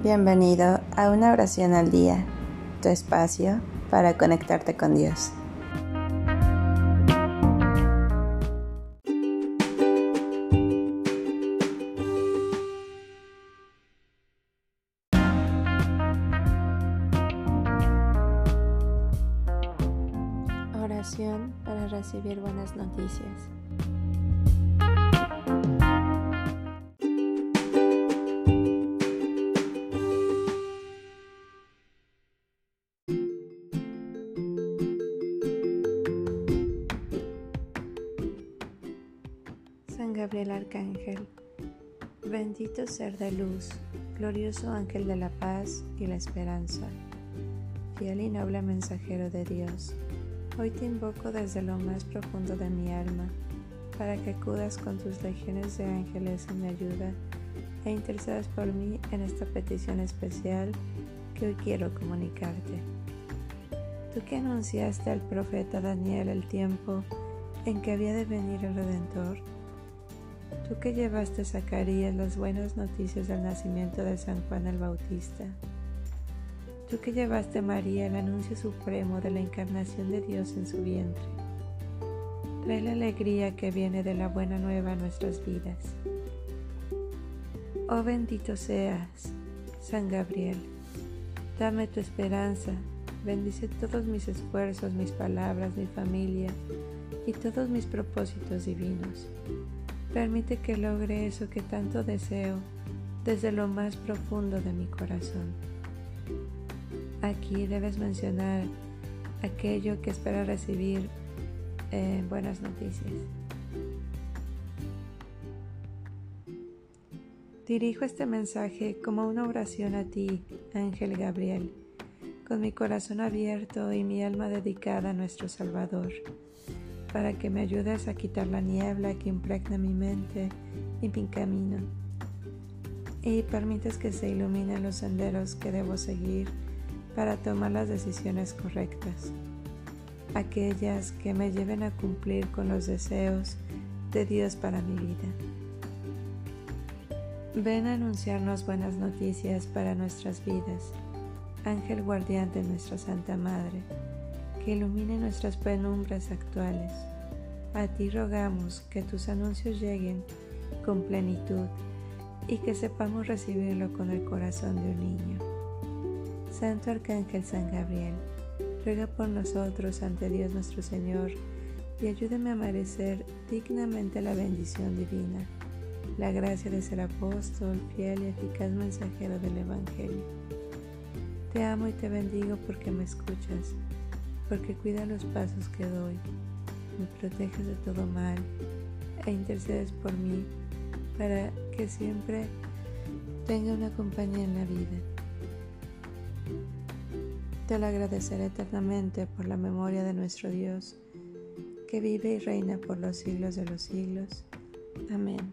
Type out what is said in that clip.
Bienvenido a una oración al día, tu espacio para conectarte con Dios. Oración para recibir buenas noticias. San Gabriel Arcángel, bendito ser de luz, glorioso ángel de la paz y la esperanza, fiel y noble mensajero de Dios, hoy te invoco desde lo más profundo de mi alma, para que acudas con tus legiones de ángeles en mi ayuda e intercedas por mí en esta petición especial que hoy quiero comunicarte. Tú que anunciaste al profeta Daniel el tiempo en que había de venir el Redentor, Tú que llevaste a Zacarías las buenas noticias del nacimiento de San Juan el Bautista. Tú que llevaste a María el anuncio supremo de la encarnación de Dios en su vientre. Trae la alegría que viene de la buena nueva a nuestras vidas. Oh bendito seas, San Gabriel. Dame tu esperanza. Bendice todos mis esfuerzos, mis palabras, mi familia y todos mis propósitos divinos. Permite que logre eso que tanto deseo desde lo más profundo de mi corazón. Aquí debes mencionar aquello que espera recibir eh, buenas noticias. Dirijo este mensaje como una oración a ti, Ángel Gabriel, con mi corazón abierto y mi alma dedicada a nuestro Salvador para que me ayudes a quitar la niebla que impregna mi mente y mi camino. Y permites que se iluminen los senderos que debo seguir para tomar las decisiones correctas, aquellas que me lleven a cumplir con los deseos de Dios para mi vida. Ven a anunciarnos buenas noticias para nuestras vidas, Ángel guardián de nuestra Santa Madre que ilumine nuestras penumbras actuales. A ti rogamos que tus anuncios lleguen con plenitud y que sepamos recibirlo con el corazón de un niño. Santo Arcángel San Gabriel, ruega por nosotros ante Dios nuestro Señor y ayúdame a merecer dignamente la bendición divina, la gracia de ser apóstol, fiel y eficaz mensajero del Evangelio. Te amo y te bendigo porque me escuchas porque cuida los pasos que doy, me proteges de todo mal e intercedes por mí para que siempre tenga una compañía en la vida. Te lo agradeceré eternamente por la memoria de nuestro Dios, que vive y reina por los siglos de los siglos. Amén.